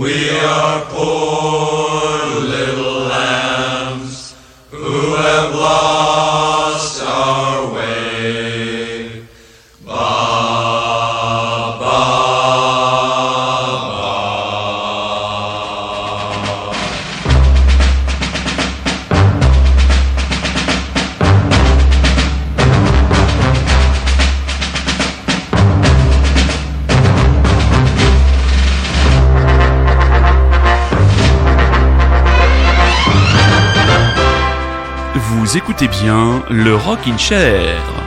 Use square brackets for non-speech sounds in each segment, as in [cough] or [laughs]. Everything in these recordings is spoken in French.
We are poor bien le Rockin' Chair.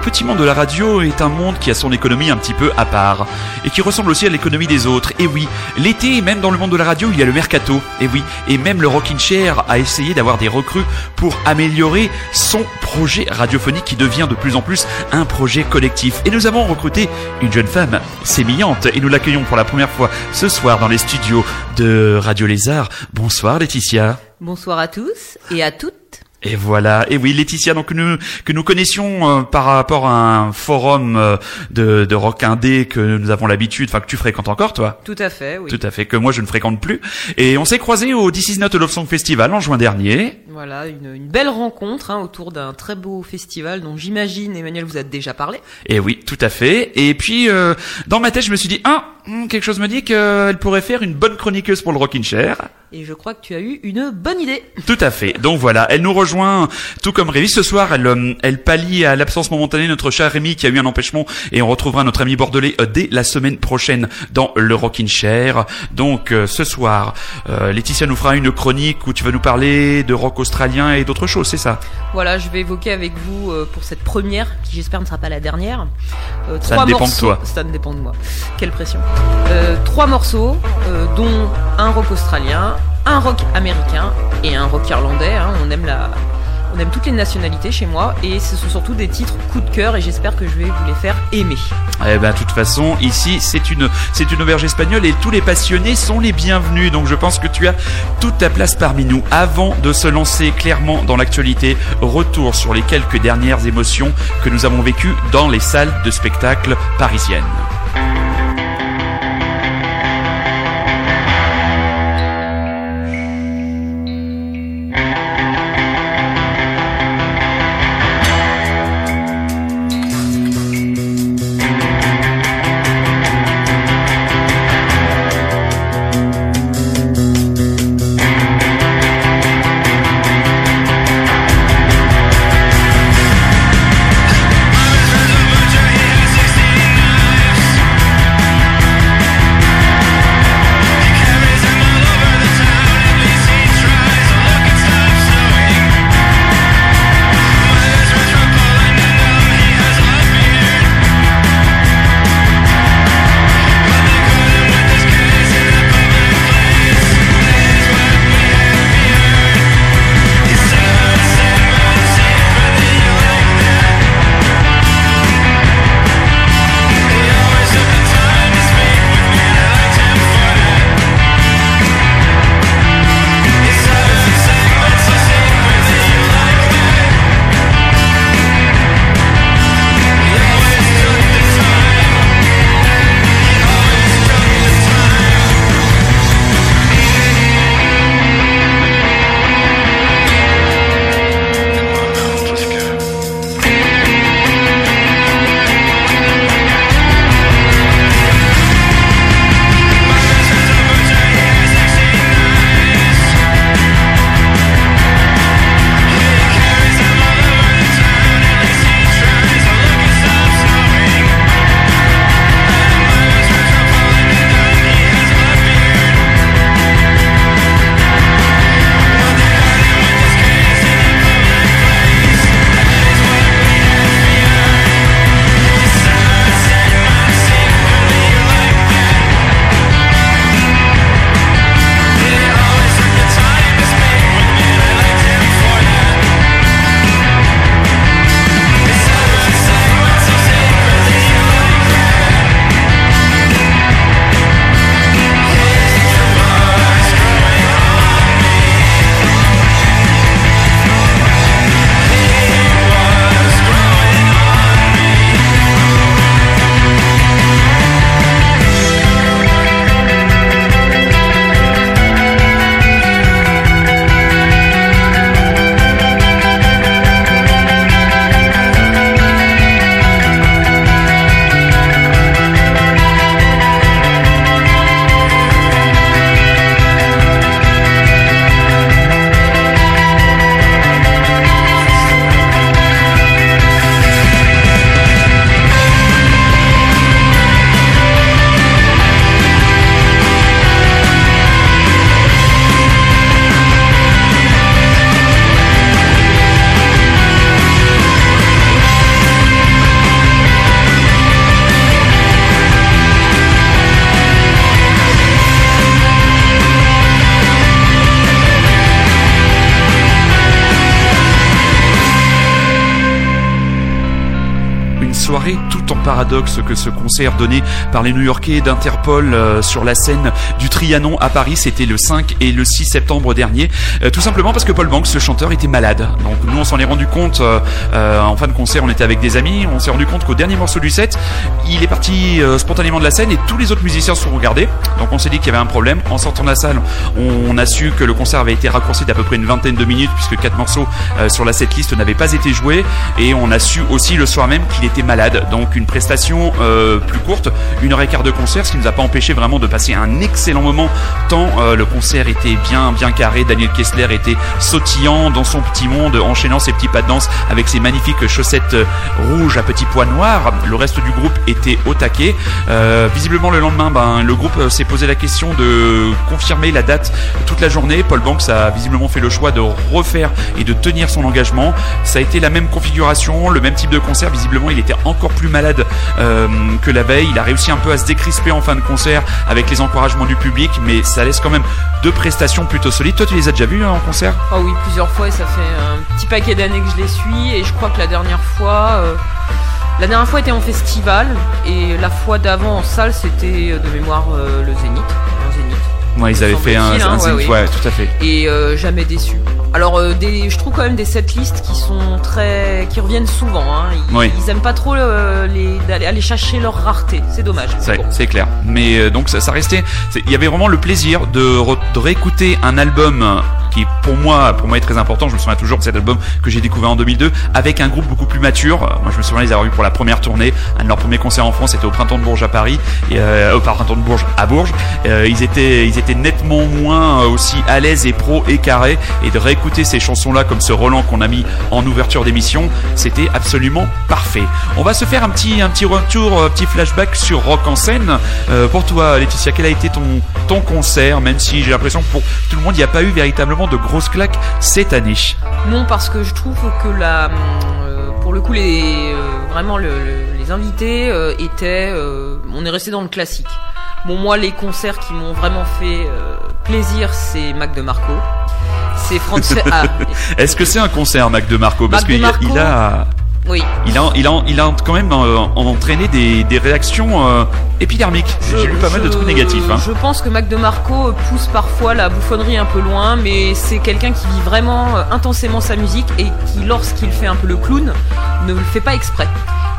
Petit monde de la radio est un monde qui a son économie un petit peu à part et qui ressemble aussi à l'économie des autres. Et oui, l'été, même dans le monde de la radio, il y a le mercato. Et oui, et même le Rockin' Chair a essayé d'avoir des recrues pour améliorer son projet radiophonique qui devient de plus en plus un projet collectif. Et nous avons recruté une jeune femme sémillante et nous l'accueillons pour la première fois ce soir dans les studios de Radio Lézard. Bonsoir Laetitia. Bonsoir à tous et à toutes. Et voilà. Et oui, Laetitia, donc que nous que nous connaissions euh, par rapport à un forum euh, de, de rock indé que nous avons l'habitude, enfin que tu fréquentes encore, toi. Tout à fait, oui. Tout à fait, que moi je ne fréquente plus. Et on s'est croisés au This Is Not a Love Song Festival en juin dernier. Voilà, une, une belle rencontre hein, autour d'un très beau festival dont j'imagine, Emmanuel, vous a déjà parlé. Et oui, tout à fait. Et puis, euh, dans ma tête, je me suis dit, ah, hmm, quelque chose me dit qu'elle pourrait faire une bonne chroniqueuse pour le Rockin' Chair. Et je crois que tu as eu une bonne idée. Tout à fait. Donc voilà, elle nous rejoint, tout comme Rémi ce soir. Elle, euh, elle pallie à l'absence momentanée de notre cher Rémi qui a eu un empêchement et on retrouvera notre ami bordelais euh, dès la semaine prochaine dans le Rockin' Chair. Donc euh, ce soir, Laetitia nous fera une chronique où tu vas nous parler de rock australien et d'autres choses, c'est ça? Voilà, je vais évoquer avec vous pour cette première, qui j'espère ne sera pas la dernière. euh, Ça trois ne dépend de morceaux. toi. Ça ne dépend de moi. Quelle pression. Euh, trois morceaux, euh, dont un rock australien, un rock américain et un rock irlandais. hein. On aime la, on aime toutes les nationalités chez moi et ce sont surtout des titres coup de cœur et j'espère que je vais vous les faire aimer. Eh ben, de toute façon, ici, c'est une, c'est une auberge espagnole et tous les passionnés sont les bienvenus. Donc, je pense que tu as toute ta place parmi nous. Avant de se lancer clairement dans l'actualité, retour sur les quelques dernières émotions que nous avons vécues dans les salles de spectacle parisiennes. Tout en paradoxe que ce concert donné par les New-Yorkais d'Interpol euh, sur la scène du Trianon à Paris, c'était le 5 et le 6 septembre dernier, euh, tout simplement parce que Paul Banks, le chanteur, était malade. Donc nous, on s'en est rendu compte euh, en fin de concert, on était avec des amis, on s'est rendu compte qu'au dernier morceau du set, il est parti spontanément de la scène et tous les autres musiciens se sont regardés. Donc on s'est dit qu'il y avait un problème. En sortant de la salle, on, a su que le concert avait été raccourci d'à peu près une vingtaine de minutes puisque quatre morceaux sur la setlist n'avaient pas été joués et on a su aussi le soir même qu'il était malade. Donc une prestation euh, plus courte, une heure et quart de concert, ce qui nous a pas empêché vraiment de passer un excellent moment tant euh, le concert était bien bien carré. Daniel Kessler était sautillant dans son petit monde, enchaînant ses petits pas de danse avec ses magnifiques chaussettes euh, rouges à petits pois noirs. Le reste du groupe était au taquet. Visiblement le lendemain, ben, le groupe s'est posé la question de confirmer la date toute la journée. Paul Banks a visiblement fait le choix de refaire et de tenir son engagement. Ça a été la même configuration, le même type de concert. Visiblement, il était encore plus malade euh, que la veille. Il a réussi un peu à se décrisper en fin de concert avec les encouragements du public, mais ça laisse quand même deux prestations plutôt solides. Toi, tu les as déjà vus hein, en concert? Ah oui, plusieurs fois et ça fait un petit paquet d'années que je les suis et je crois que la dernière fois, euh, la dernière fois était en festival et la fois d'avant en salle c'était euh, de mémoire le Zénith. Ouais, ils avaient fait un, hein, un ouais, tout à fait. et euh, jamais déçu. Alors euh, des, je trouve quand même des setlists qui sont très, qui reviennent souvent. Hein. Ils, Oui. ils aiment pas trop euh, les, aller chercher leur rareté. C'est dommage. C'est Bon. clair. Mais euh, donc ça, ça restait. Il y avait vraiment le plaisir de, de réécouter un album qui pour moi, pour moi est très important. Je me souviens toujours de cet album que j'ai découvert en 2002 avec un groupe beaucoup plus mature. Euh, Moi, je me souviens les avoir vus pour la première tournée. Un de leurs premiers concerts en France, c'était au Printemps de Bourges à Paris, et, euh, au Printemps de Bourges à Bourges. Euh, ils étaient, ils étaient nettement moins aussi à l'aise et pro et carré. Et de réécouter ces chansons-là comme ce Roland qu'on a mis en ouverture d'émission, c'était absolument parfait. On va se faire un petit, un petit retour, un petit flashback sur Rock en scène. Pour toi, Laetitia, quel a été ton, ton concert, même si j'ai l'impression que pour tout le monde, il n'y a pas eu véritablement de grosses claques cette année. Non, parce que je trouve que la, euh, pour le coup, les, euh, vraiment le- le- les invités euh, étaient, on est resté dans le classique. Bon, moi, les concerts qui m'ont vraiment fait plaisir, c'est Mac de Marco, c'est Franz. [laughs] ah, Est-ce que c'est un concert, Mac de Marco? Parce qu'il a, il a, oui. il a, il a, il a quand même euh, entraîné des, des réactions euh, épidermiques. J'ai lu pas mal de trucs négatifs. hein. Je pense que Mac de Marco pousse parfois la bouffonnerie un peu loin, mais c'est quelqu'un qui vit vraiment euh, intensément sa musique et qui, lorsqu'il fait un peu le clown, ne le fait pas exprès.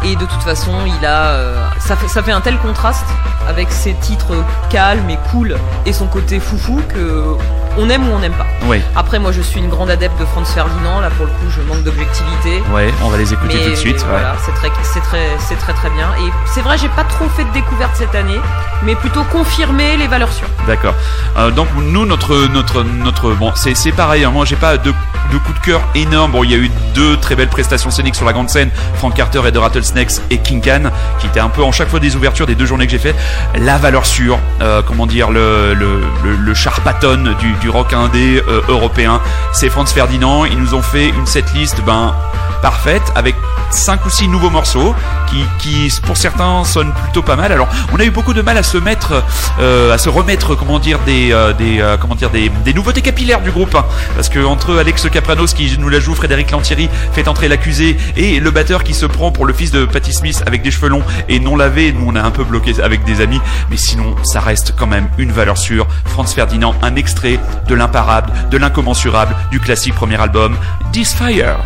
Et de toute façon, il a, ça, fait, ça fait un tel contraste avec ses titres calmes et cool et son côté foufou que on aime ou on n'aime pas. Ouais, Après, moi, je suis une grande adepte de Franz Ferdinand. Là, pour le coup, je manque d'objectivité. ouais, on va les écouter Mais tout de suite. ouais. voilà, c'est très, c'est très, c'est très très bien. Et c'est vrai, j'ai pas trop fait de découvertes cette année, mais plutôt confirmer les valeurs sûres. D'accord. Euh, donc nous notre notre notre bon c'est c'est pareil. hein. Moi j'ai pas de de coup de cœur énorme. Bon il y a eu deux très belles prestations scéniques sur la grande scène. Frank Carter et The Rattlesnakes et King Can qui étaient un peu en chaque fois des ouvertures des deux journées que j'ai fait. La valeur sûre, euh, comment dire le le le, le charpaton du du rock indé euh, européen. C'est Franz Ferdinand. Ils nous ont fait une setlist ben parfaite avec cinq ou six nouveaux morceaux qui, qui pour certains sonnent plutôt pas mal. Alors on a eu beaucoup de mal à se mettre, euh, à se remettre, comment dire, des, euh, des, comment dire, des, nouveautés capillaires du groupe, hein. parce que entre Alex Capranos qui nous la joue, Frédéric Lantieri fait entrer l'accusé et le batteur qui se prend pour le fils de Patti Smith avec des cheveux longs et non lavés, nous on a un peu bloqué avec des amis, mais sinon ça reste quand même une valeur sûre. Franz Ferdinand, un extrait de l'imparable, de l'incommensurable, du classique premier album, This Fire.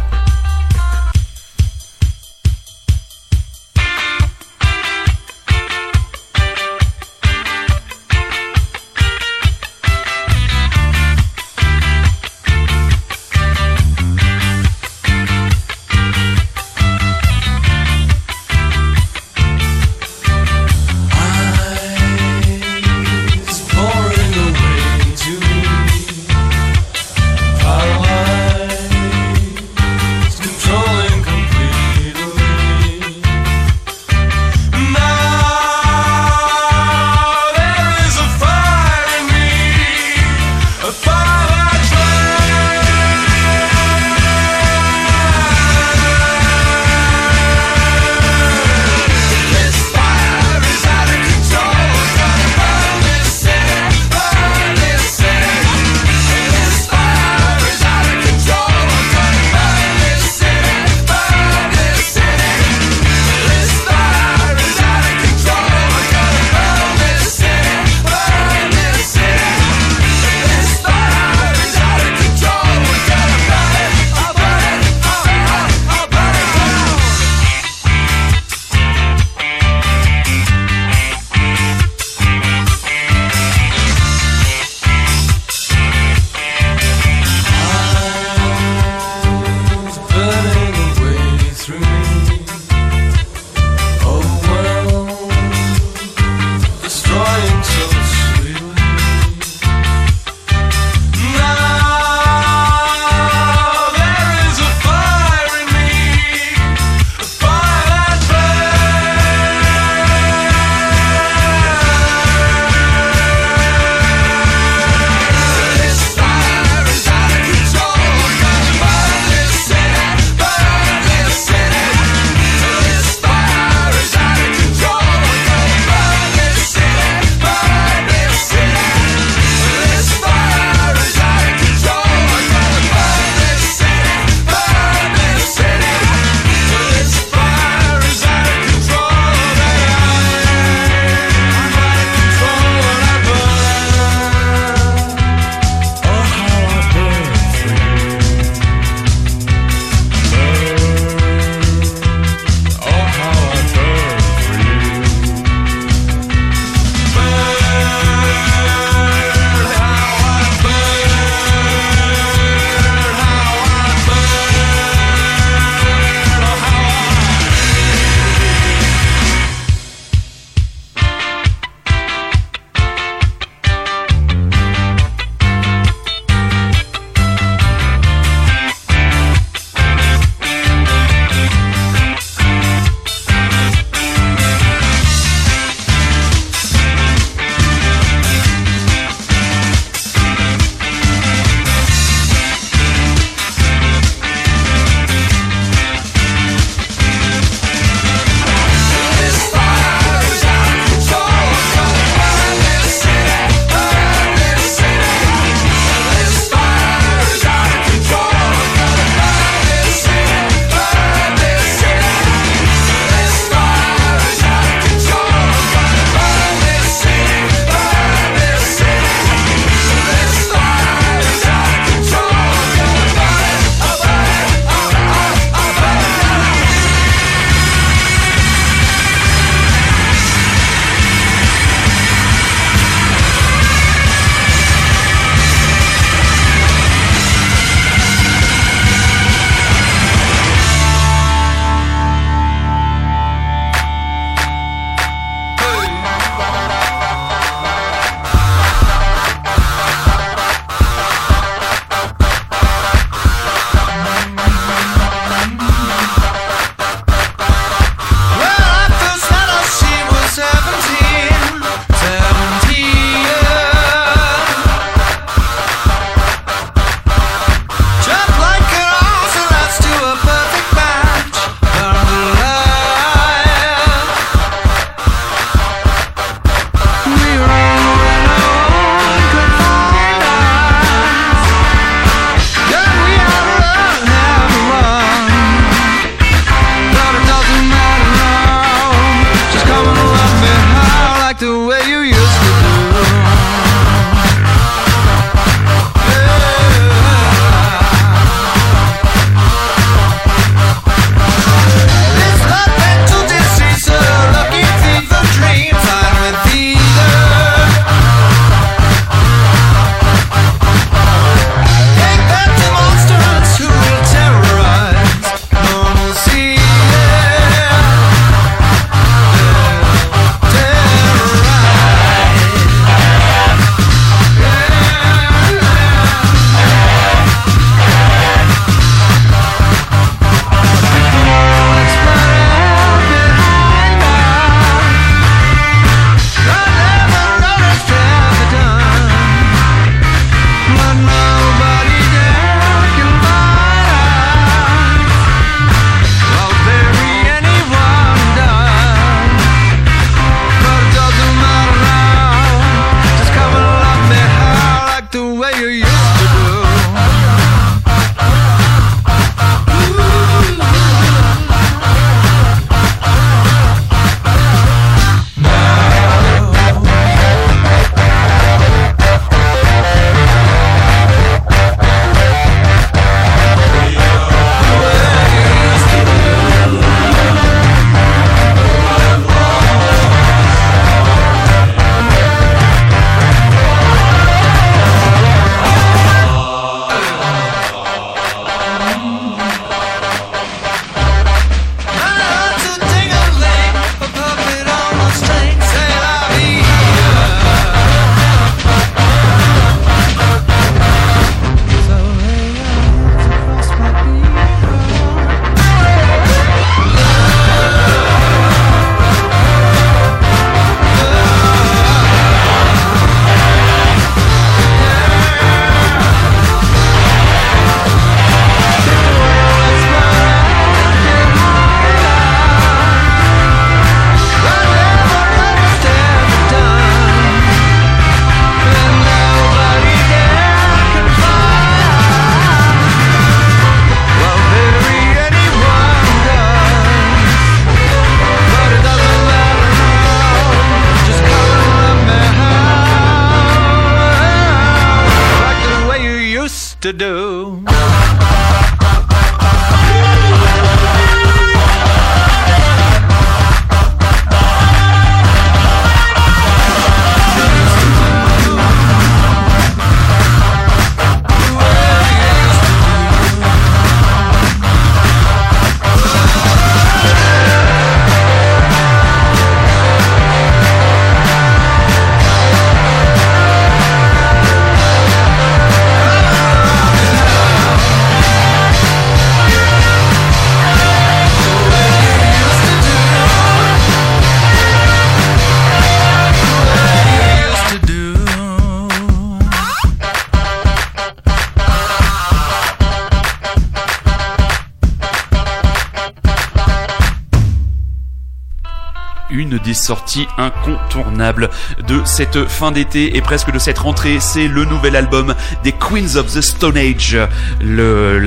Sorties incontournables de cette fin d'été et presque de cette rentrée, c'est le nouvel album des Queens of the Stone Age. Euh,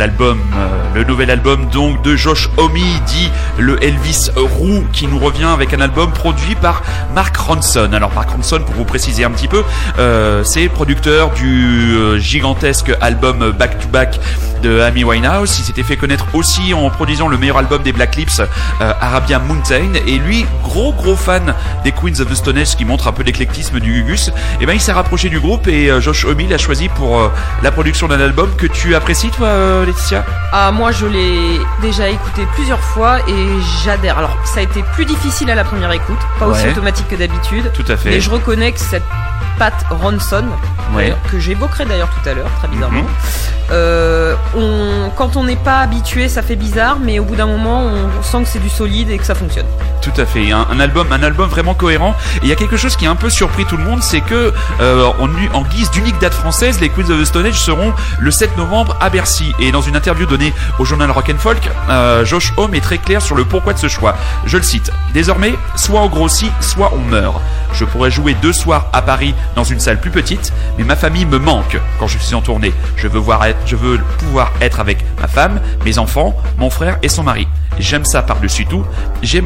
le nouvel album donc de Josh Homme, dit le Elvis Roux, qui nous revient avec un album produit par Mark Ronson. Alors Mark Ronson, pour vous préciser un petit peu, euh, c'est producteur du euh, gigantesque album Back to Back de Amy Winehouse. Il s'était fait connaître aussi en produisant le meilleur album des Black Lips, euh, Arabian Mountain. Et lui, gros gros fan des Queens of the Stone Age, ce qui montre un peu l'éclectisme du Gugus. Et ben il s'est rapproché du groupe et euh, Josh Homme l'a choisi pour euh, la production d'un album que tu apprécies toi, euh, Laetitia? Ah, moi, je l'ai déjà écouté plusieurs fois et j'adhère. Alors, ça a été plus difficile à la première écoute, pas aussi automatique que d'habitude. Tout à fait. Mais je reconnais que cette patte Ronson, Ouais. que j'évoquerai d'ailleurs tout à l'heure, très bizarrement, Mhm. euh, quand on n'est pas habitué, ça fait bizarre, mais au bout d'un moment, on sent que c'est du solide et que ça fonctionne. Tout à fait, un, album, un album vraiment cohérent. Il y a quelque chose qui a un peu surpris tout le monde, c'est que euh, en, en guise d'unique date française, les Queens of the Stone Age seront le 7 novembre à Bercy. Et dans une interview donnée au journal Rock and Folk, euh, Josh Homme est très clair sur le pourquoi de ce choix. Je le cite désormais, soit on grossit, soit on meurt. Je pourrais jouer deux soirs à Paris dans une salle plus petite, mais ma famille me manque quand je suis en tournée. Je veux voir être, je veux pouvoir être avec ma femme, mes enfants, mon frère et son mari. J'aime ça par-dessus tout. J'ai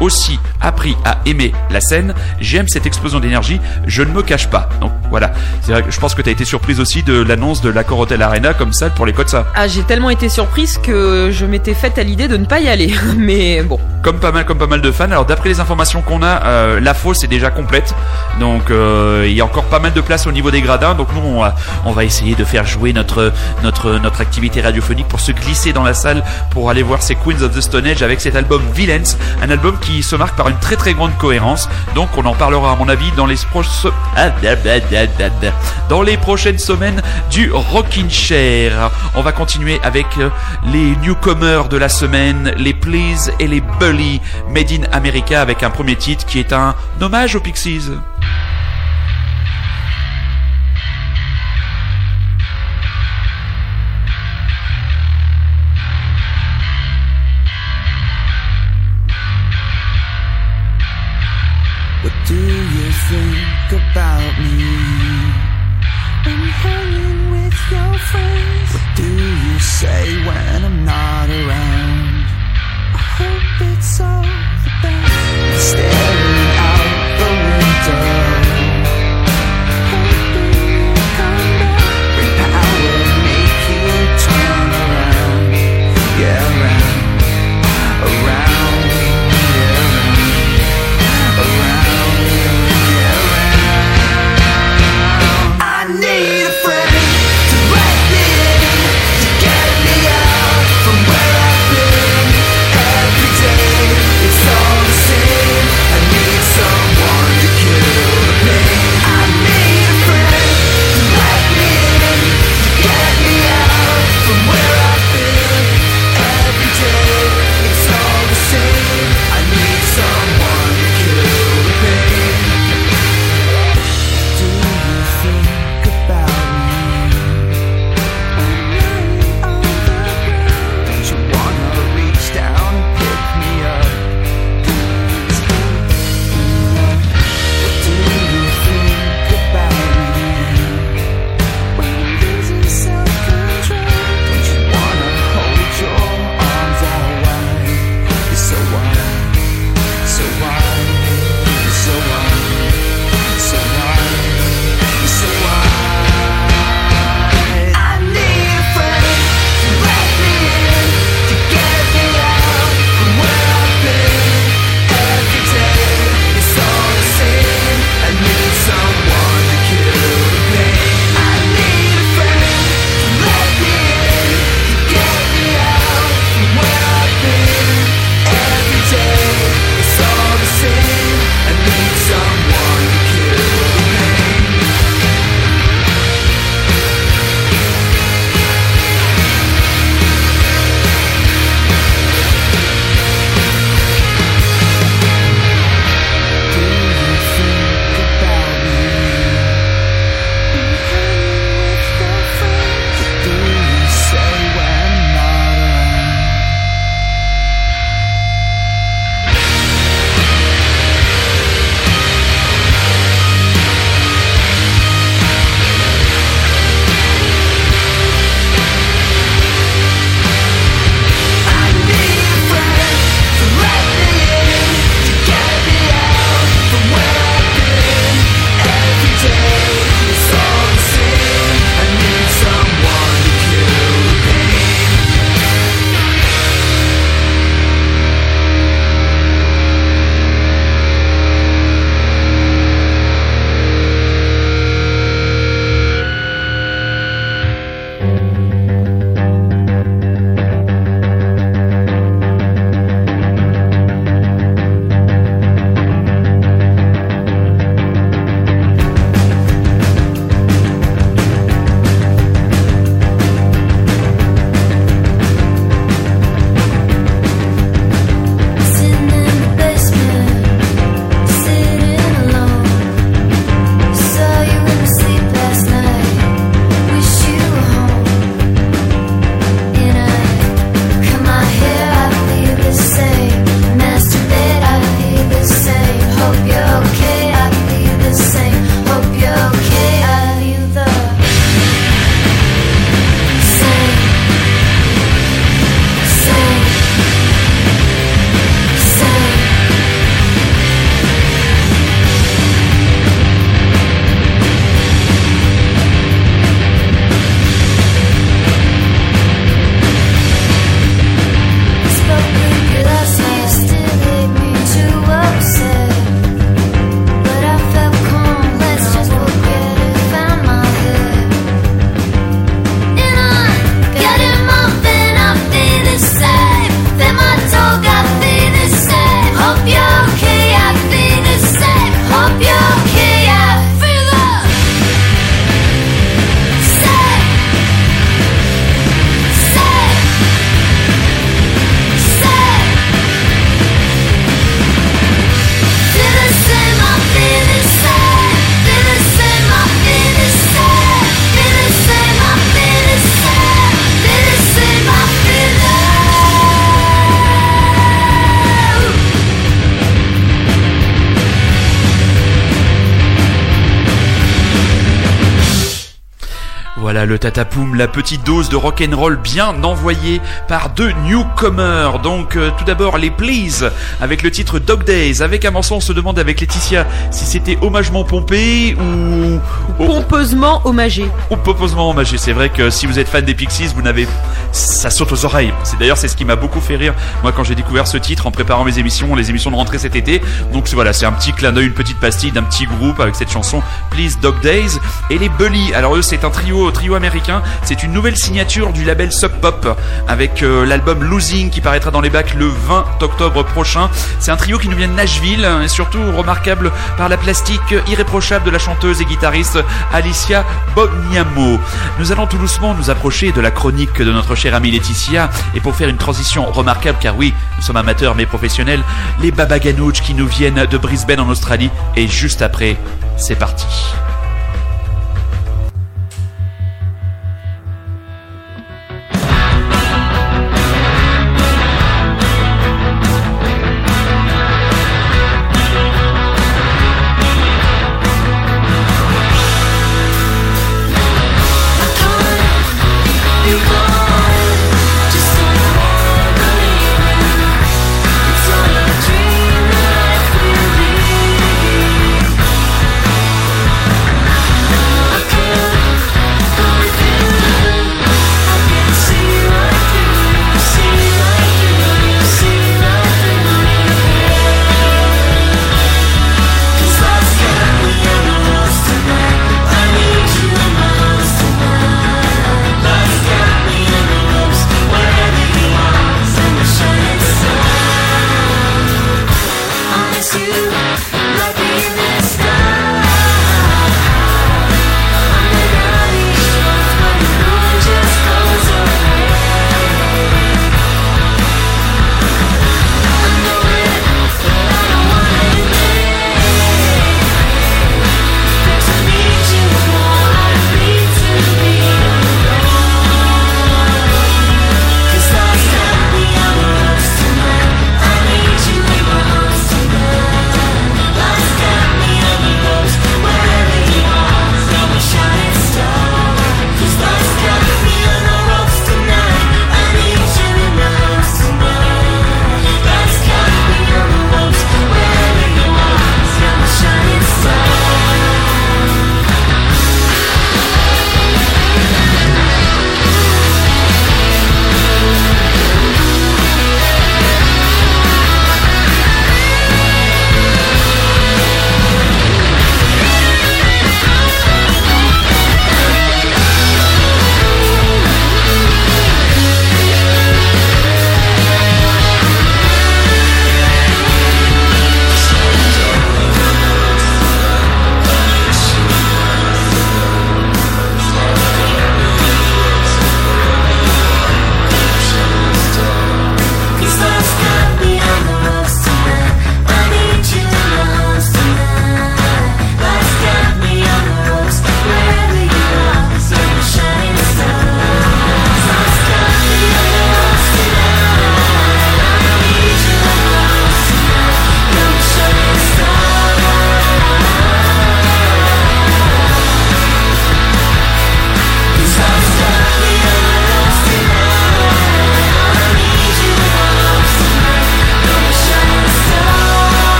aussi appris à aimer la scène. J'aime cette explosion d'énergie. Je ne me cache pas. Donc voilà. C'est vrai que je pense que tu as été surprise aussi de l'annonce de l'accord Hotel Arena comme ça pour les codes ça. Ah, j'ai tellement été surprise que je m'étais faite à l'idée de ne pas y aller. [laughs] Mais bon, Comme pas mal, comme pas mal de fans. Alors d'après les informations qu'on a, euh, la fosse est déjà complète. Donc euh, il y a encore pas mal de place au niveau des gradins. Donc nous on va, on va essayer de faire jouer notre notre notre activité radiophonique pour se glisser dans la salle pour aller voir ces Queens of the Stone Age avec cet album Villains, un album qui se marque par une très très grande cohérence. Donc on en parlera à mon avis dans les dans les prochaines semaines du Rockin' Chair. On va continuer avec euh, les newcomers de la semaine, les Please et les Bully Made in America avec un premier titre qui est un hommage aux Pixies. Do you think about me? Hanging with your friends, what do you say when I'm Voilà le tatapoum, la petite dose de rock'n'roll bien envoyée par deux newcomers. Donc euh, tout d'abord les Please avec le titre Dog Days. Avec un morceau on se demande avec Laetitia si c'était hommagement pompé ou... ou- Pompeusement hommagé. ou pompeusement hommagé. C'est vrai que si vous êtes fan des Pixies, vous n'avez... Ça saute aux oreilles. C'est d'ailleurs c'est ce qui m'a beaucoup fait rire moi quand j'ai découvert ce titre en préparant mes émissions, les émissions de rentrée cet été. Donc voilà, c'est un petit clin d'œil, une petite pastille d'un petit groupe avec cette chanson Please Dog Days et les Bully. Alors eux c'est un trio américain, c'est une nouvelle signature du label Sub Pop avec euh, l'album Losing qui paraîtra dans les bacs le 20 octobre prochain. C'est un trio qui nous vient de Nashville et surtout remarquable par la plastique irréprochable de la chanteuse et guitariste Alicia Bognamo. Nous allons tout doucement nous approcher de la chronique de notre chère amie Laetitia et pour faire une transition remarquable car oui, nous sommes amateurs mais professionnels, les Baba Ganouch qui nous viennent de Brisbane en Australie et juste après, c'est parti.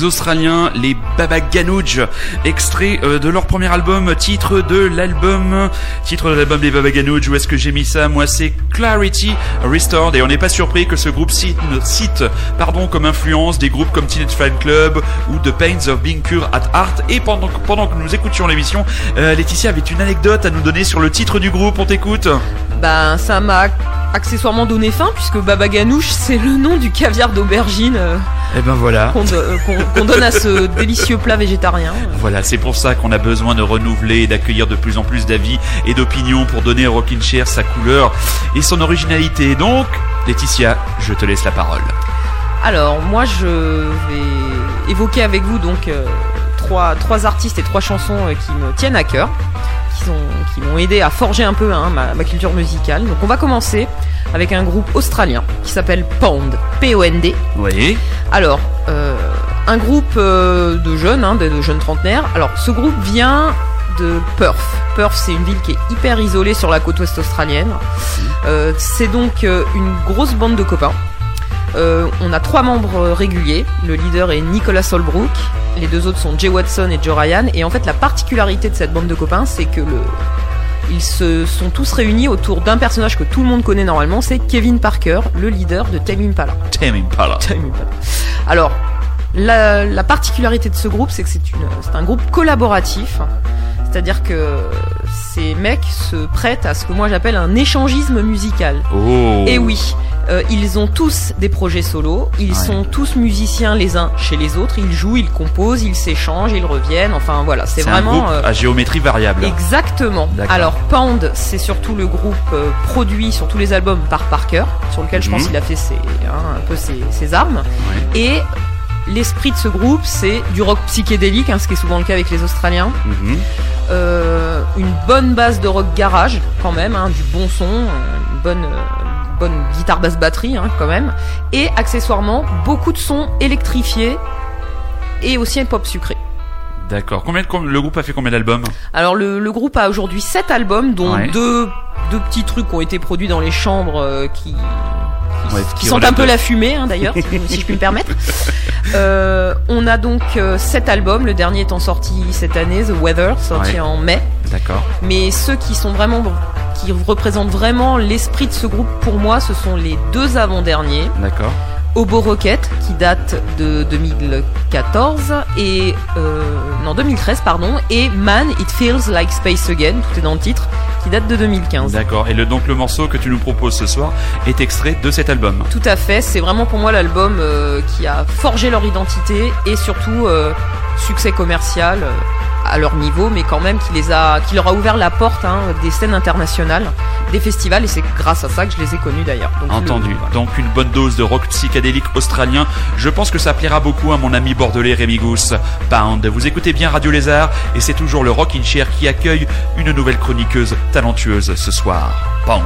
Des Australiens, les Baba Ganoush, extrait euh, de leur premier album, titre de l'album, titre de l'album des Baba Ganoush, où est-ce que j'ai mis ça? Moi c'est Clarity Restored, et on n'est pas surpris que ce groupe cite, cite pardon, comme influence des groupes comme Teenage Fan Club ou The Pains of Being Pure at Heart, et pendant, que- pendant que nous écoutions l'émission, euh, Laetitia avait une anecdote à nous donner sur le titre du groupe, on t'écoute. Ben, ça m'a accessoirement donné faim, puisque Baba Ganoush, c'est le nom du caviar d'aubergine euh, Eh ben voilà. qu'on do- euh, donne à ce [laughs] délicieux plat végétarien. Voilà, c'est pour ça qu'on a besoin de renouveler et d'accueillir de plus en plus d'avis et d'opinions pour donner à Rockin' Chair sa couleur et son originalité. Donc, Laetitia, je te laisse la parole. Alors, moi, je vais évoquer avec vous donc euh, trois, trois artistes et trois chansons euh, qui me tiennent à cœur, qui, m'ont aidé à forger un peu hein, ma, ma culture musicale. Donc, on va commencer avec un groupe australien qui s'appelle Pond, P-O-N-D. Oui. Alors, euh, un groupe euh, de jeunes, hein, de, de jeunes trentenaires. Alors, ce groupe vient de Perth. Perth, c'est une ville qui est hyper isolée sur la côte ouest australienne. Euh, c'est donc euh, une grosse bande de copains. Euh, on a trois membres euh, réguliers. Le leader est Nicolas Solbrook. Les deux autres sont Jay Watson et Joe Ryan. Et en fait, la particularité de cette bande de copains, c'est que le, ils se sont tous réunis autour d'un personnage que tout le monde connaît normalement, c'est Kevin Parker, le leader de Tame Impala. Tame Impala. [laughs] Time Impala. Alors, la, la particularité de ce groupe, c'est que c'est un groupe collaboratif. C'est-à-dire que ces mecs se prêtent à ce que moi j'appelle un échangisme musical. Oh. Et oui, euh, ils ont tous des projets solos, ils Ouais. sont tous musiciens les uns chez les autres, ils jouent, ils composent, ils s'échangent, ils reviennent, enfin voilà, c'est C'est un vraiment... groupe euh, à géométrie variable. Exactement. Alors Pound, c'est surtout le groupe euh, produit sur tous les albums par Parker, sur lequel je pense Mhm. qu'il a fait ses, hein, un peu ses, ses armes. Ouais. Et l'esprit de ce groupe, c'est du rock psychédélique, hein, ce qui est souvent le cas avec les Australiens. Mhm. Euh, une bonne base de rock garage, quand même, hein, du bon son, euh, une bonne, euh, bonne guitare basse batterie, hein, quand même. Et accessoirement, beaucoup de sons électrifiés et aussi un pop sucré. D'accord. Combien de, le groupe a fait combien d'albums? Alors le, le groupe a aujourd'hui 7 albums, dont Ouais. deux, deux petits trucs qui ont été produits dans les chambres euh, qui, Ouais, qui un peu la fumée hein, d'ailleurs, si, je puis me permettre. [laughs] Euh, on a donc 7 albums, le dernier étant sorti cette année, The Weather, sorti Ouais. en mai. D'accord. Mais ceux qui sont vraiment qui représentent vraiment l'esprit de ce groupe pour moi, ce sont les deux avant-derniers. D'accord. Obo Rocket qui date de 2014 et euh, non 2013 pardon et Man It Feels Like Space Again tout est dans le titre qui date de 2015. D'accord. Et le, donc le morceau que tu nous proposes ce soir est extrait de cet album. Tout à fait, c'est vraiment pour moi l'album euh, qui a forgé leur identité et surtout euh, succès commercial euh, à leur niveau, mais quand même qui les a, qui leur a ouvert la porte hein, des scènes internationales, des festivals et c'est grâce à ça que je les ai connus d'ailleurs. Entendu. le- voilà. Donc une bonne dose de rock psychédélique australien. Je pense que ça plaira beaucoup à mon ami bordelais Rémi Gousse. Pound. Vous écoutez bien Radio Lézard et c'est toujours le Rock in Chair qui accueille une nouvelle chroniqueuse talentueuse ce soir. Pound.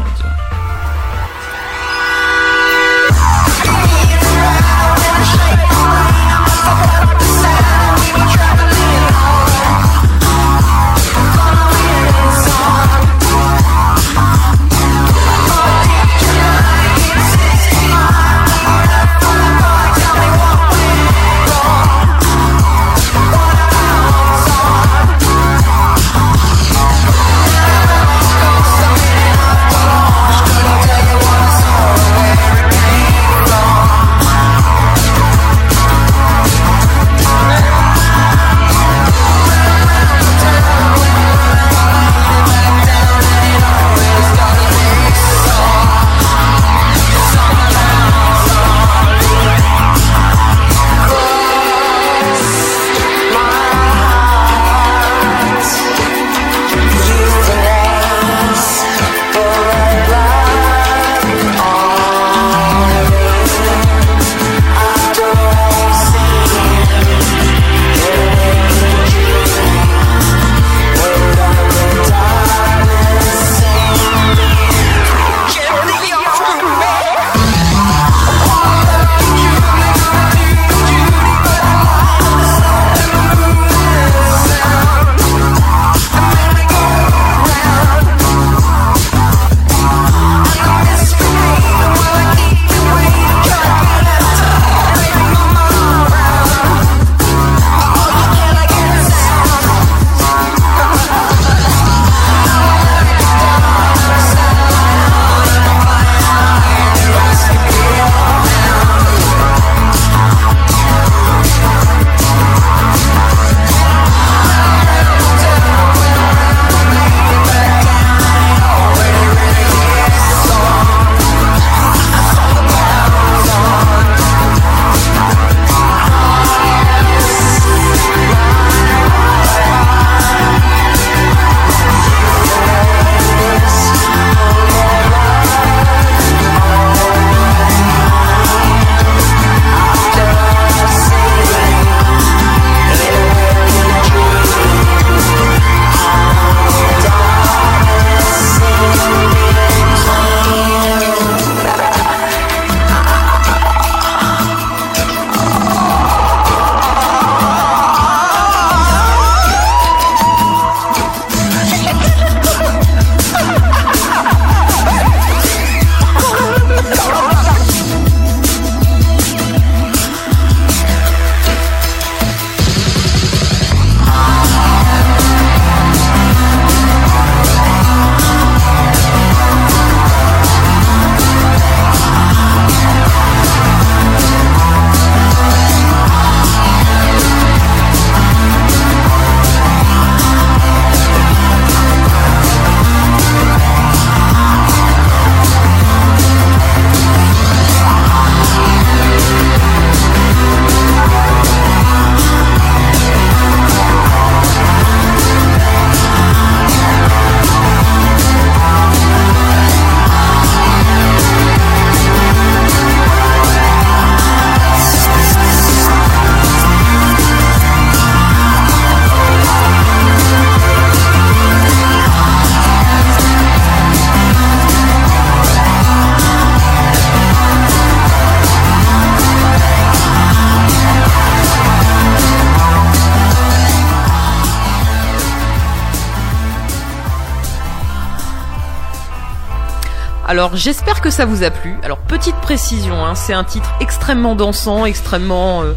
Alors j'espère que ça vous a plu. Alors petite précision, hein, c'est un titre extrêmement dansant, extrêmement euh,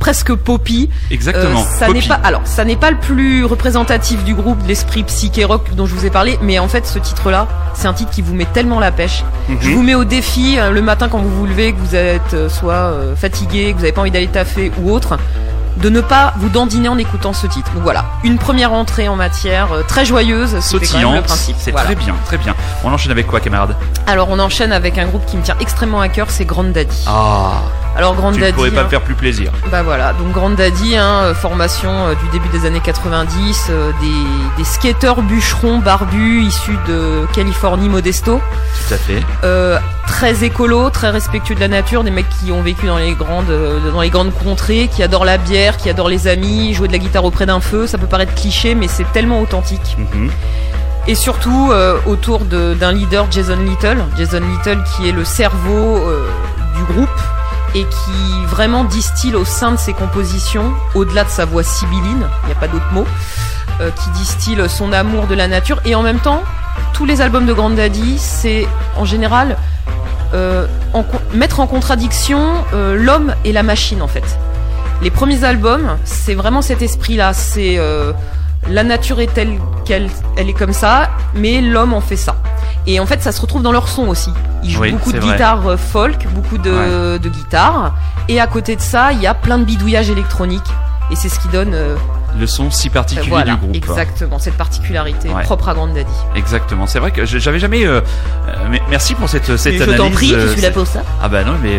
presque poppy. Exactement. Euh, ça n'est pas alors ça n'est pas le plus représentatif du groupe de l'esprit psyché rock dont je vous ai parlé, mais en fait ce titre-là, c'est un titre qui vous met tellement la pêche. Je Mhm. vous mets au défi euh, le matin quand vous vous levez, que vous êtes euh, soit fatigué, que vous n'avez pas envie d'aller taffer ou autre, de ne pas vous dandiner en écoutant ce titre. Donc voilà, une première entrée en matière euh, très joyeuse, c'était quand même le Sautillante. principe. C'est Voilà. très bien, très bien. On enchaîne avec quoi, camarade? Alors on enchaîne avec un groupe qui me tient extrêmement à cœur, c'est Grand Daddy. Ah, Alors Grand tu ne Daddy, pourrais pas hein, me faire plus plaisir. bah voilà, donc Grand Daddy, hein, euh, formation euh, du début des années 90, euh, des, des skateurs bûcherons barbus issus de Californie Modesto, Tout à fait. euh, très écolo, très respectueux de la nature, des mecs qui ont vécu dans les grandes dans les grandes contrées, qui adorent la bière, qui adorent les amis, jouer de la guitare auprès d'un feu, ça peut paraître cliché mais c'est tellement authentique. Mhm. Et surtout euh, autour d'un leader, Jason Little. Jason Little qui est le cerveau euh, du groupe et qui vraiment distille au sein de ses compositions, au-delà de sa voix sibylline, il n'y a pas d'autre mot, euh, qui distille son amour de la nature. Et en même temps, tous les albums de Grand Daddy, c'est en général euh, mettre en contradiction euh, l'homme et la machine en fait. Les premiers albums, c'est vraiment cet esprit-là. C'est la nature est telle qu'elle elle est comme ça, mais l'homme en fait ça. Et en fait, ça se retrouve dans leur son aussi. Ils jouent Oui, beaucoup de c'est vrai. guitare euh, folk, beaucoup de, de guitare. Et à côté de ça, il y a plein de bidouillages électroniques. Et c'est ce qui donne euh, Le son si particulier voilà, du groupe. exactement cette particularité Ouais. propre à Grand Daddy. Exactement. C'est vrai que je- j'avais jamais. euh, mais merci pour cette cette Mais je analyse. t'en prie, je euh, suis là pour ça. Ah bah non, mais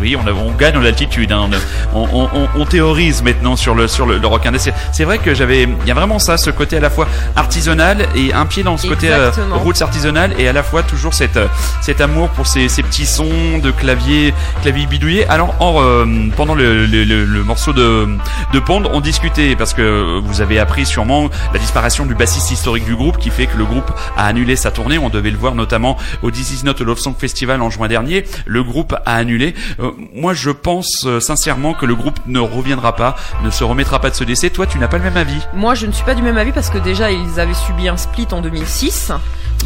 oui, on, gagne en altitude. hein. on, on, on- on théorise maintenant sur le sur le, le rock indé. C'est- C'est vrai que j'avais, il y a vraiment ça, ce côté à la fois artisanal et un pied dans ce côté euh, roots artisanal et à la fois toujours cette euh, cet amour pour ces, ces petits sons de clavier clavier bidouillé. Alors en, euh, pendant le, le, le- le morceau de de Pond, on discutait parce que vous avez appris sûrement la disparition du bassiste historique du groupe qui fait que le groupe a annulé sa tournée. On devait le voir notamment au This Is Not a Love Song Festival en juin dernier. Le groupe a annulé. Euh, moi, je pense euh, sincèrement que le groupe ne reviendra pas, ne se remettra pas de ce décès. Toi, tu n'as pas le même avis. Moi, je ne suis pas du même avis parce que déjà, ils avaient subi un split en 2006.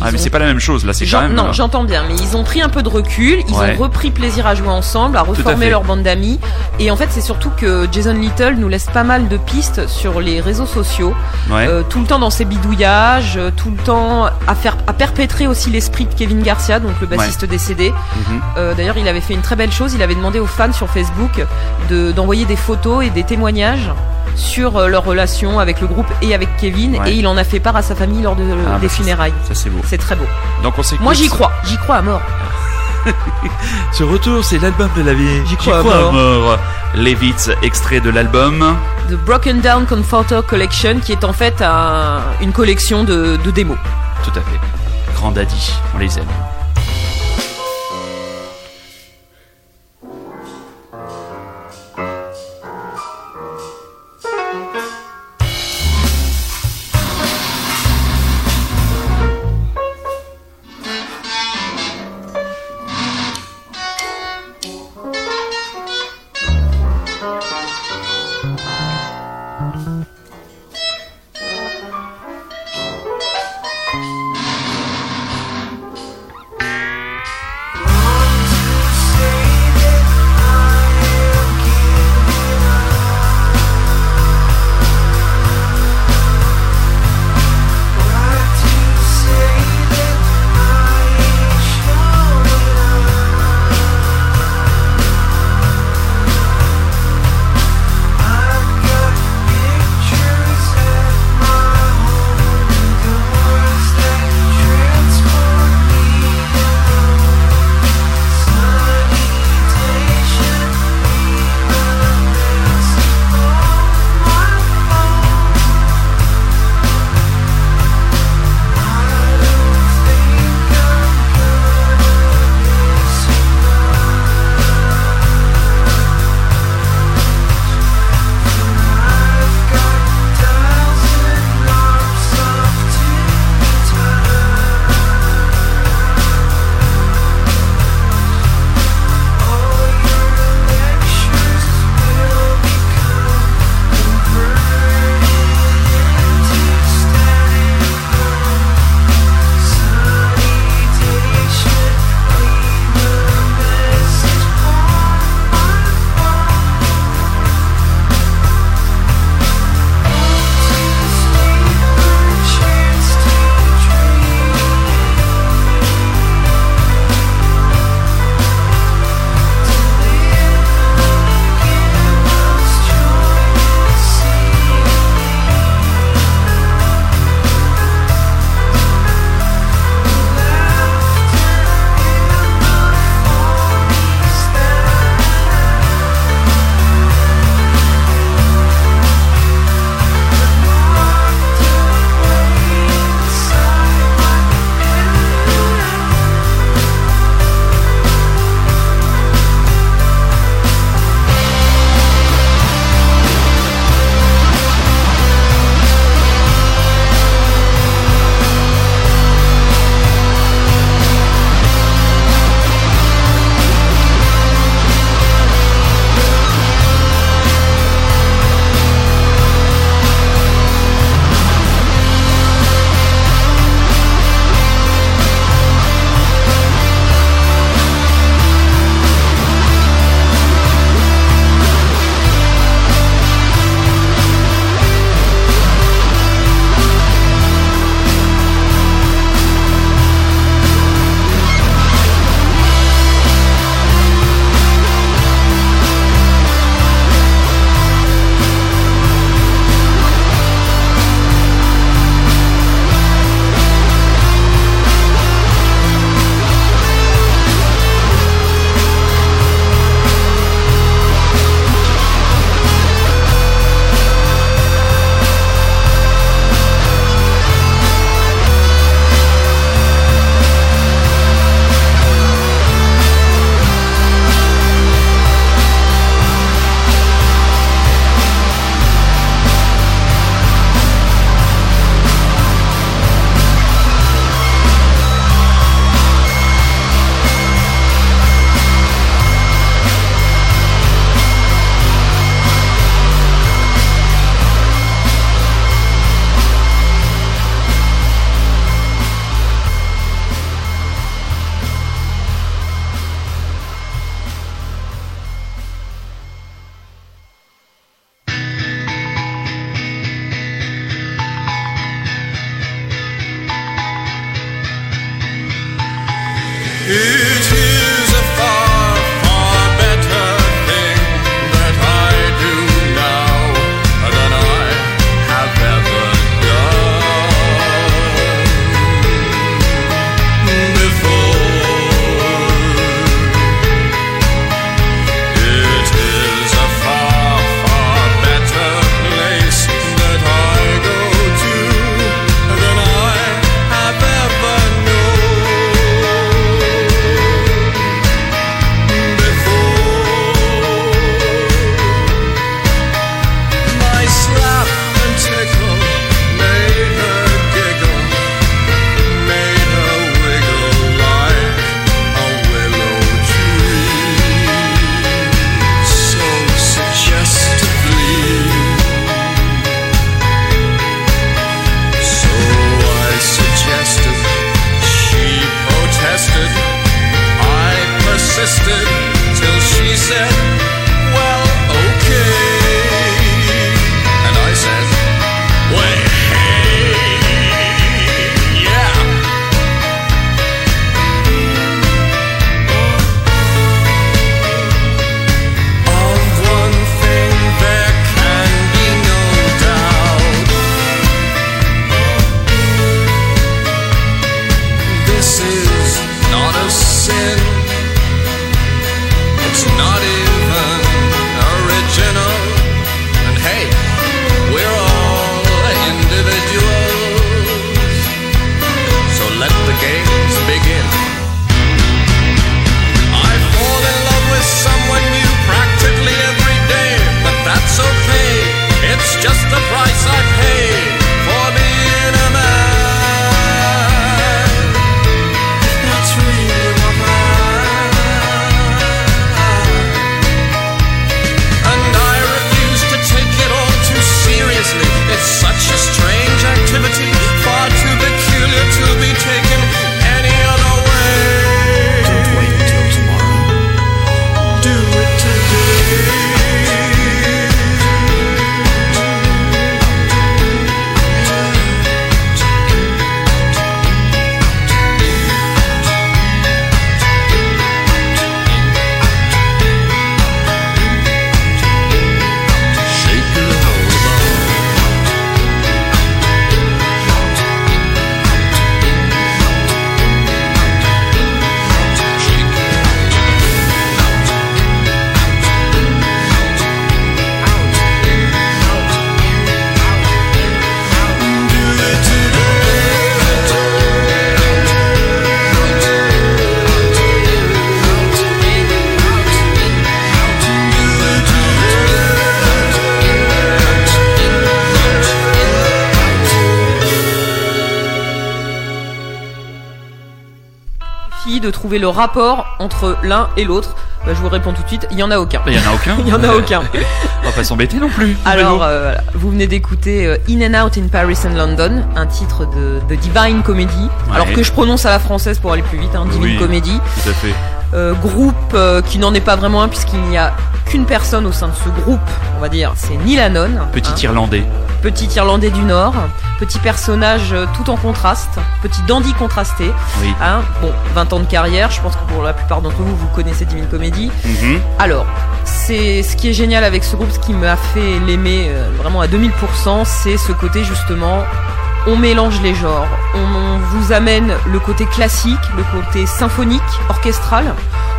Ah, mais ont- c'est pas la même chose. Là, c'est quand même. Non, euh, j'entends bien, mais ils ont pris un peu de recul, ils Ouais. ont repris plaisir à jouer ensemble, à reformer leur bande d'amis. Et en fait, c'est surtout que Jason Little nous laisse pas mal de pistes sur les réseaux sociaux, ouais. euh, tout le temps dans ses bidouillages, euh, tout le temps à faire, à perpétrer aussi l'esprit de Kevin Garcia, donc le bassiste décédé. Mhm. Euh, D'ailleurs, il avait fait une très belle chose. Il avait demandé aux fans sur Facebook de d'envoyer des photos et des témoignages sur leur relation avec le groupe et avec Kevin. Ouais. Et il en a fait part à sa famille lors de, Ah, des bah, funérailles. Ça, c'est beau. C'est très beau. Donc, on. Moi, j'y crois. J'y crois à mort. [laughs] Ce retour, c'est l'album de la vie. J'y crois à mort. mort. Levitz, extrait de l'album. The Broken Down Comforter Collection, qui est en fait un- une collection de, de démos. Tout à fait. Grand Daddy, on les aime. Trouver le rapport entre l'un et l'autre. Bah, je vous réponds tout de suite, il y en a aucun. Il y en a aucun. [laughs] Il y en a aucun. [laughs] On va pas s'embêter non plus. Alors, euh, vous venez d'écouter euh, In and Out in Paris and London, un titre de, de Divine Comedy, Ouais. alors que je prononce à la française pour aller plus vite, hein, Divine Oui. Comedy. Tout à fait. Euh, groupe euh, qui n'en est pas vraiment un puisqu'il n'y a qu'une personne au sein de ce groupe, on va dire, c'est Neil Hannon, Petit hein, Irlandais. Petit Irlandais du Nord, petit personnage euh, tout en contraste, petit dandy contrasté. Oui. Hein, bon, 20 ans de carrière, je pense que pour la plupart d'entre vous, vous connaissez Divine Comedy. Mhm. Alors, c'est ce qui est génial avec ce groupe, ce qui m'a fait l'aimer euh, vraiment à 2000%, c'est ce côté justement, on mélange les genres, on vous amène le côté classique, le côté symphonique, orchestral,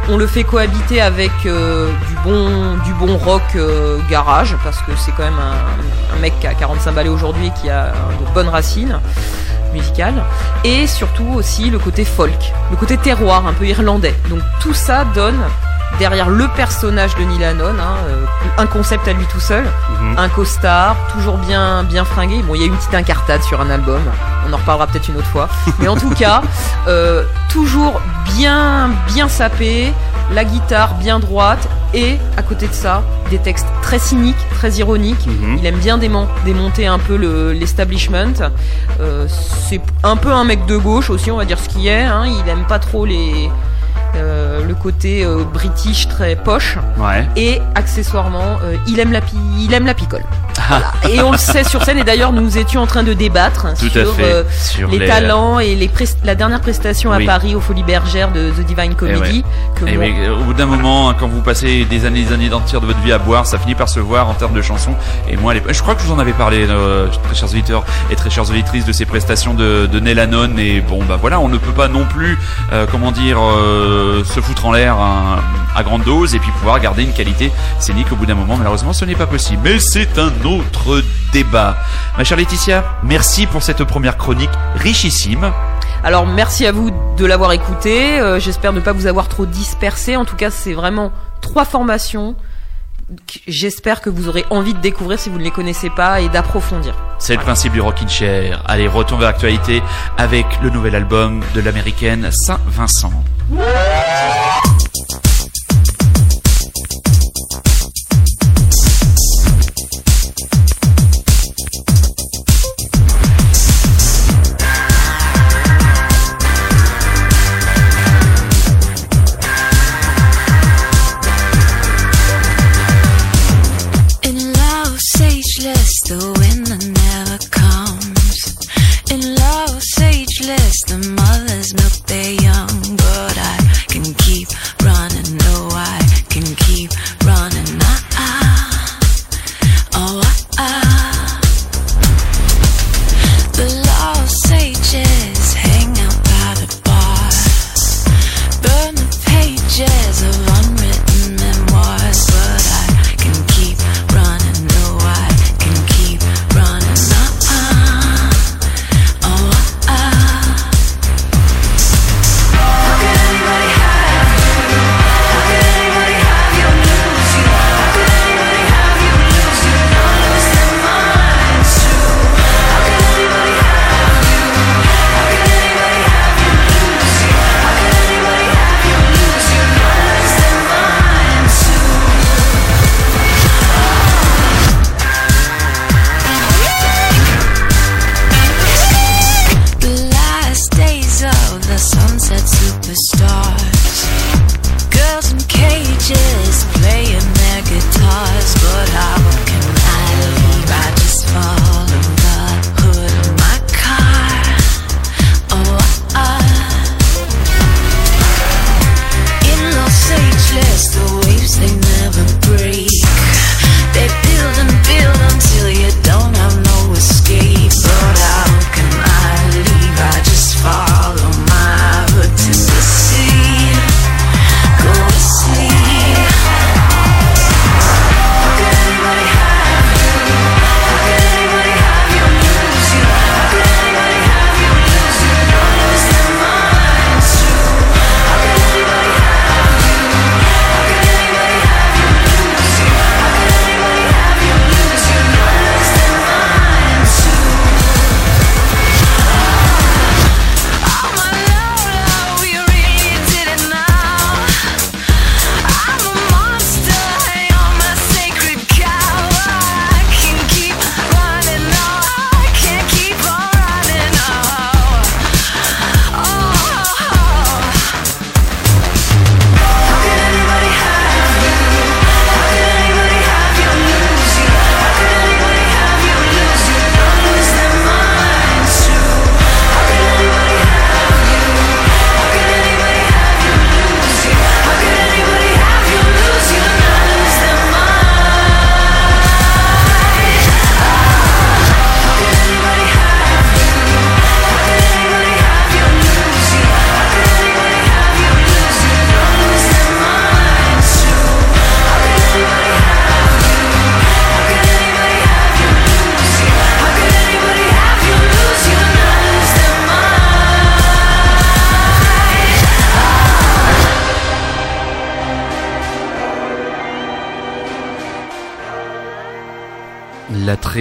on le fait cohabiter avec euh, du bon du bon rock euh, garage parce que c'est quand même un, mec qui a 45 balais aujourd'hui qui a de bonnes racines musicales et surtout aussi le côté folk, le côté terroir un peu irlandais. Donc tout ça donne derrière le personnage de Neil Hannon, hein, euh, un concept à lui tout seul, Mhm. un costard, toujours bien bien fringué. Bon, il y a une petite incartade sur un album, on en reparlera peut-être une autre fois. [laughs] Mais en tout cas, euh, toujours bien bien sapé, la guitare bien droite et à côté de ça, des textes très cyniques, très ironiques. Mhm. Il aime bien démon- démonter un peu le- l'establishment. Euh, c'est un peu un mec de gauche aussi, on va dire ce qu'il est. hein. Il aime pas trop les euh, le côté euh, british très poche Ouais. et accessoirement euh, il aime la pi- il aime la picole. Voilà. Et on le sait sur scène et d'ailleurs nous étions en train de débattre Tout sur euh, Sur les, talents et les la dernière prestation Oui. à Paris aux Folies Bergères de The Divine Comedy que Et moi- oui, au bout d'un moment, hein, quand vous passez des années et des années entières de votre vie à boire, ça finit par se voir en termes de chansons. Et moi, je crois que je vous en avais parlé, euh, très chers auditeurs et très chères auditrices, de ces prestations de, de Neil Hannon. Et bon, bah voilà, on ne peut pas non plus, euh, comment dire, se foutre en l'air hein, à grande dose et puis pouvoir garder une qualité scénique au bout d'un moment. Malheureusement, ce n'est pas possible. Mais c'est un autre débat. Ma chère Laetitia, merci pour cette première chronique richissime. Alors merci à vous de l'avoir écouté. Euh, J'espère ne pas vous avoir trop dispersé. En tout cas, c'est vraiment trois formations. J'espère que vous aurez envie de découvrir si vous ne les connaissez pas et d'approfondir. C'est le principe du Rockin' Chair. Allez, retourne vers l'actualité avec le nouvel album de l'américaine Saint-Vincent.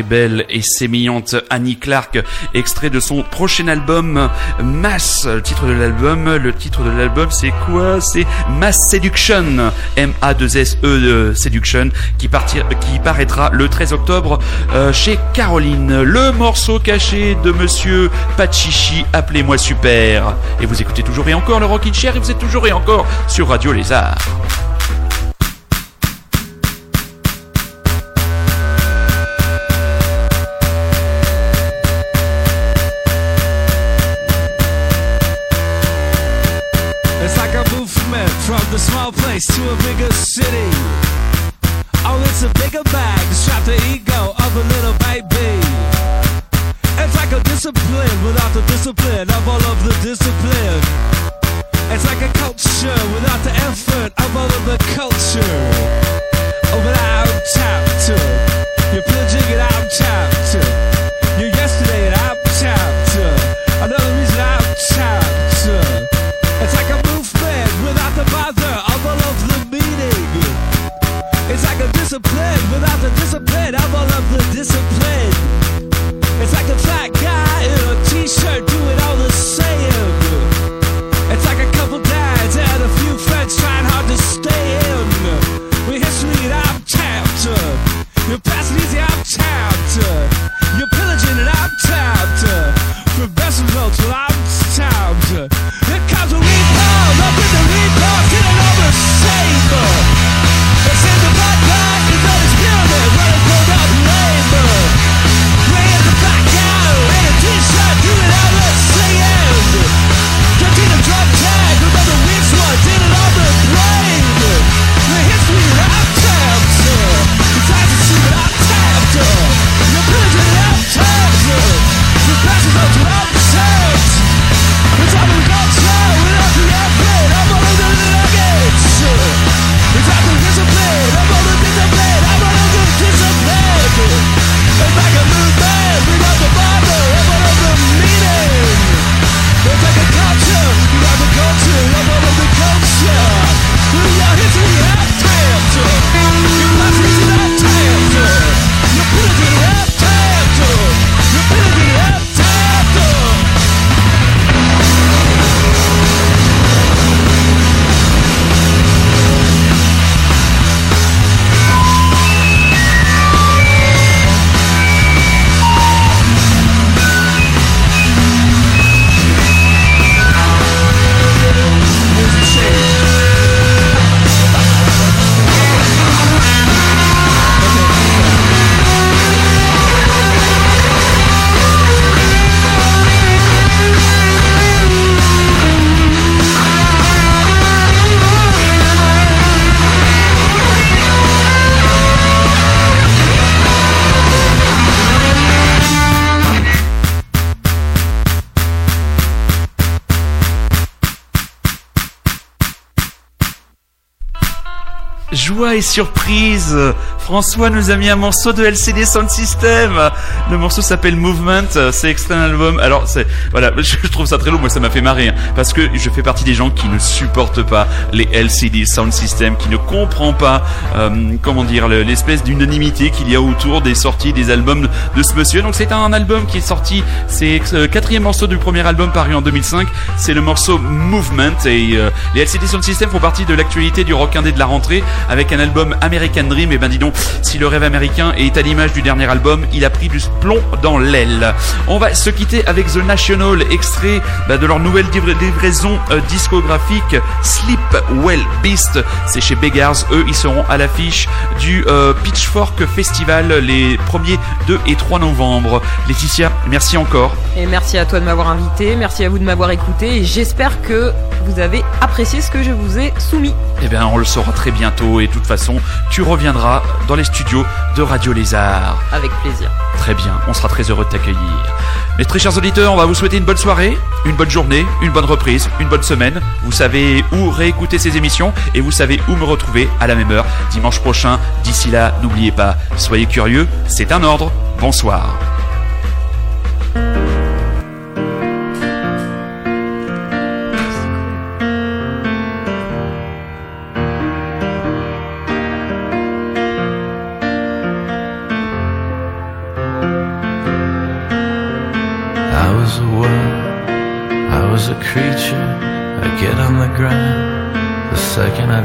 Belle et sémillante Annie Clark, extrait de son prochain album Mass. Le titre de l'album, le titre de l'album, c'est quoi? C'est Mass Seduction, M-A-2-S-E euh, Seduction, qui, partir, qui paraîtra le 13 octobre euh, chez Caroline. Le morceau caché de Monsieur Pachichi, appelez-moi super. Et vous écoutez toujours et encore le Rockin' Chair et vous êtes toujours et encore sur Radio Lézard. Surprise François nous a mis un morceau de LCD Sound System Le morceau s'appelle Movement, c'est extrait d'un album. Alors, c'est, voilà, [laughs] je trouve ça très lourd, moi ça m'a fait marrer, hein, parce que je fais partie des gens qui ne supportent pas les LCD Sound System, qui ne comprend pas, euh, comment dire, le- l'espèce d'unanimité qu'il y a autour des sorties des albums de ce monsieur. Donc c'est un album qui est sorti, c'est le quatrième morceau du premier album paru en 2005, c'est le morceau Movement, et euh, les LCD Sound System font partie de l'actualité du rock indé de la rentrée, avec un album American Dream, et ben dis donc, si le rêve américain est à l'image du dernier album, il a pris du plomb dans l'aile. On va se quitter avec The National, extrait bah, de leur nouvelle livra- livraison euh, discographique Sleep Well Beast. C'est chez Beggars, eux ils seront à l'affiche du euh, Pitchfork Festival les 1er, 2 et 3 novembre. Laetitia, merci encore. Et merci à toi de m'avoir invité, merci à vous de m'avoir écouté et j'espère que vous avez apprécié ce que je vous ai soumis. Eh bien, on le saura très bientôt et de toute façon, tu reviendras dans les studios de Radio Lézard. Avec plaisir. Très bien, on sera très heureux de t'accueillir. Mes très chers auditeurs, on va vous souhaiter une bonne soirée, une bonne journée, une bonne reprise, une bonne semaine. Vous savez où réécouter ces émissions et vous savez où me retrouver à la même heure dimanche prochain. D'ici là, n'oubliez pas, soyez curieux, c'est un ordre. Bonsoir.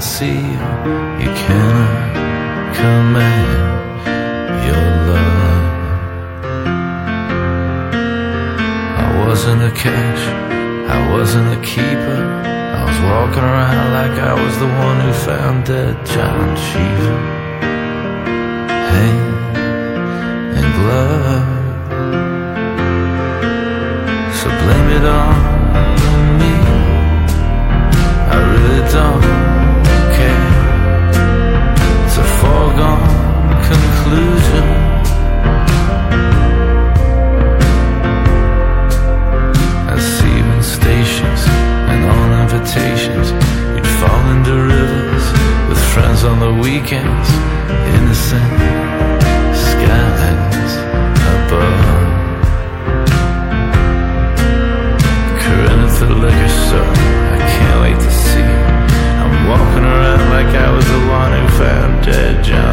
See you, cannot command your love. I wasn't a catch, I wasn't a keeper. I was walking around like I was the one who found dead John Cheever. Hand in glove. So blame it on me. I really don't weekends, innocent skies above. Corinne at the liquor store, I can't wait to see. you. I'm walking around like I was the one who found dead John.